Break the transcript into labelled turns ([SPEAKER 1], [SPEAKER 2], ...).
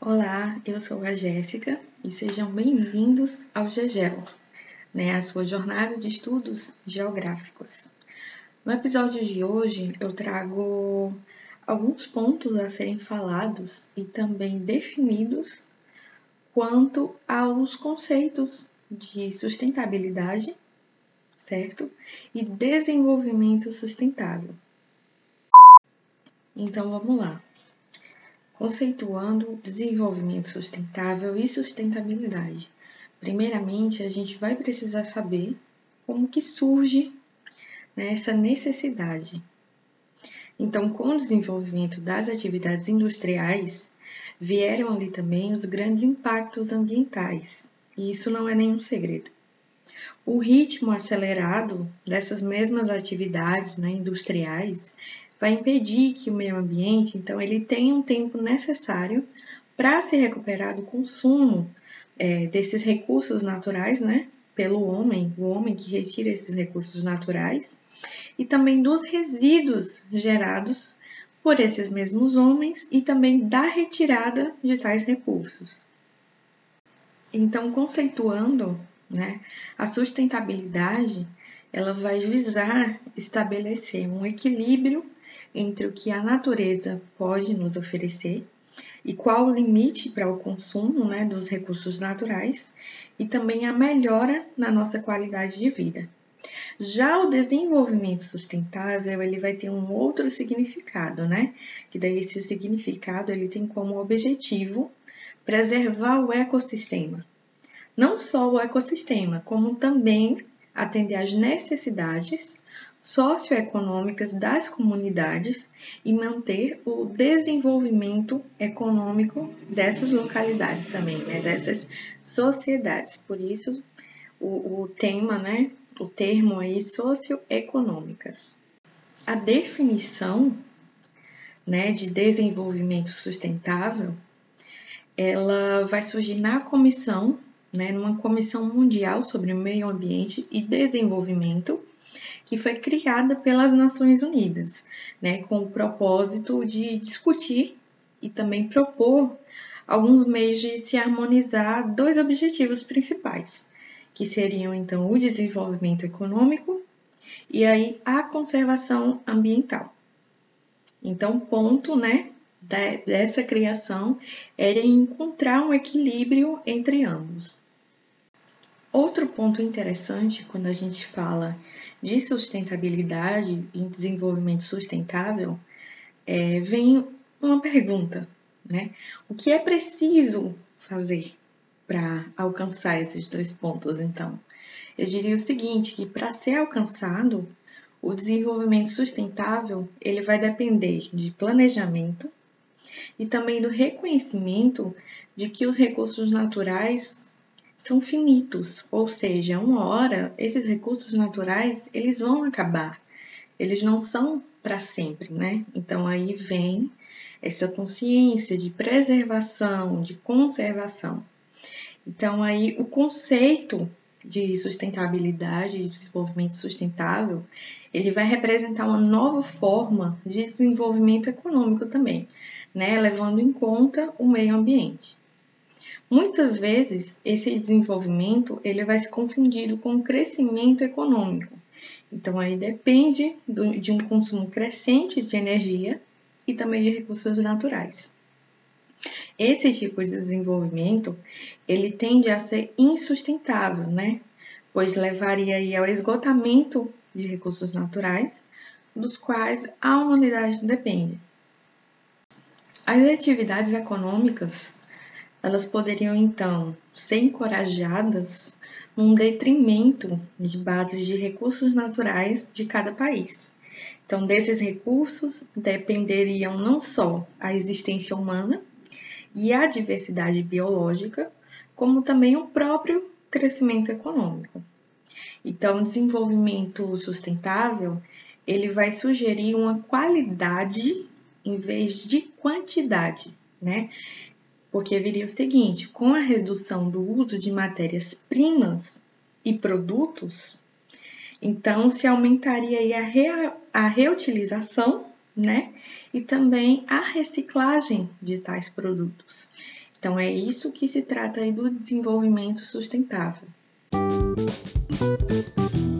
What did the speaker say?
[SPEAKER 1] Olá, eu sou a Jéssica e sejam bem-vindos ao GEGEL, né, a sua jornada de estudos geográficos. No episódio de hoje eu trago alguns pontos a serem falados e também definidos quanto aos conceitos de sustentabilidade, certo? E desenvolvimento sustentável. Então vamos lá. Conceituando desenvolvimento sustentável e sustentabilidade. Primeiramente, a gente vai precisar saber como que surge né, essa necessidade. Então, com o desenvolvimento das atividades industriais, vieram ali também os grandes impactos ambientais, e isso não é nenhum segredo. O ritmo acelerado dessas mesmas atividades né, industriais vai impedir que o meio ambiente, então, ele tenha um tempo necessário para se recuperar do consumo é, desses recursos naturais, né, pelo homem, o homem que retira esses recursos naturais, e também dos resíduos gerados por esses mesmos homens e também da retirada de tais recursos. Então, conceituando né, a sustentabilidade, ela vai visar estabelecer um equilíbrio entre o que a natureza pode nos oferecer e qual o limite para o consumo né, dos recursos naturais e também a melhora na nossa qualidade de vida. Já o desenvolvimento sustentável, ele vai ter um outro significado, né? Que daí esse significado ele tem como objetivo preservar o ecossistema. Não só o ecossistema, como também atender às necessidades socioeconômicas das comunidades e manter o desenvolvimento econômico dessas localidades também, né, dessas sociedades. Por isso, o, o tema, né, o termo aí socioeconômicas. A definição né, de desenvolvimento sustentável, ela vai surgir na comissão, né, numa comissão mundial sobre meio ambiente e desenvolvimento, que foi criada pelas Nações Unidas, né, com o propósito de discutir e também propor alguns meios de se harmonizar dois objetivos principais, que seriam então o desenvolvimento econômico e aí a conservação ambiental. Então, ponto, né, dessa criação era encontrar um equilíbrio entre ambos. Outro ponto interessante quando a gente fala de sustentabilidade e desenvolvimento sustentável é, vem uma pergunta, né? O que é preciso fazer para alcançar esses dois pontos, então? Eu diria o seguinte, que para ser alcançado, o desenvolvimento sustentável, ele vai depender de planejamento e também do reconhecimento de que os recursos naturais são finitos, ou seja, uma hora esses recursos naturais, eles vão acabar. Eles não são para sempre, né? Então aí vem essa consciência de preservação, de conservação. Então, aí o conceito de sustentabilidade e desenvolvimento sustentável, ele vai representar uma nova forma de desenvolvimento econômico também, né, levando em conta o meio ambiente. Muitas vezes esse desenvolvimento ele vai se confundido com o crescimento econômico. Então aí depende do, de um consumo crescente de energia e também de recursos naturais. Esse tipo de desenvolvimento, ele tende a ser insustentável, né? Pois levaria aí ao esgotamento de recursos naturais, dos quais a humanidade depende. As atividades econômicas, elas poderiam então ser encorajadas num detrimento de bases de recursos naturais de cada país. Então, desses recursos dependeriam não só a existência humana, e a diversidade biológica, como também o próprio crescimento econômico. Então, o desenvolvimento sustentável, ele vai sugerir uma qualidade em vez de quantidade, né? Porque viria o seguinte, com a redução do uso de matérias-primas e produtos, então se aumentaria a, a reutilização né? E também a reciclagem de tais produtos. Então, é isso que se trata aí do desenvolvimento sustentável. Música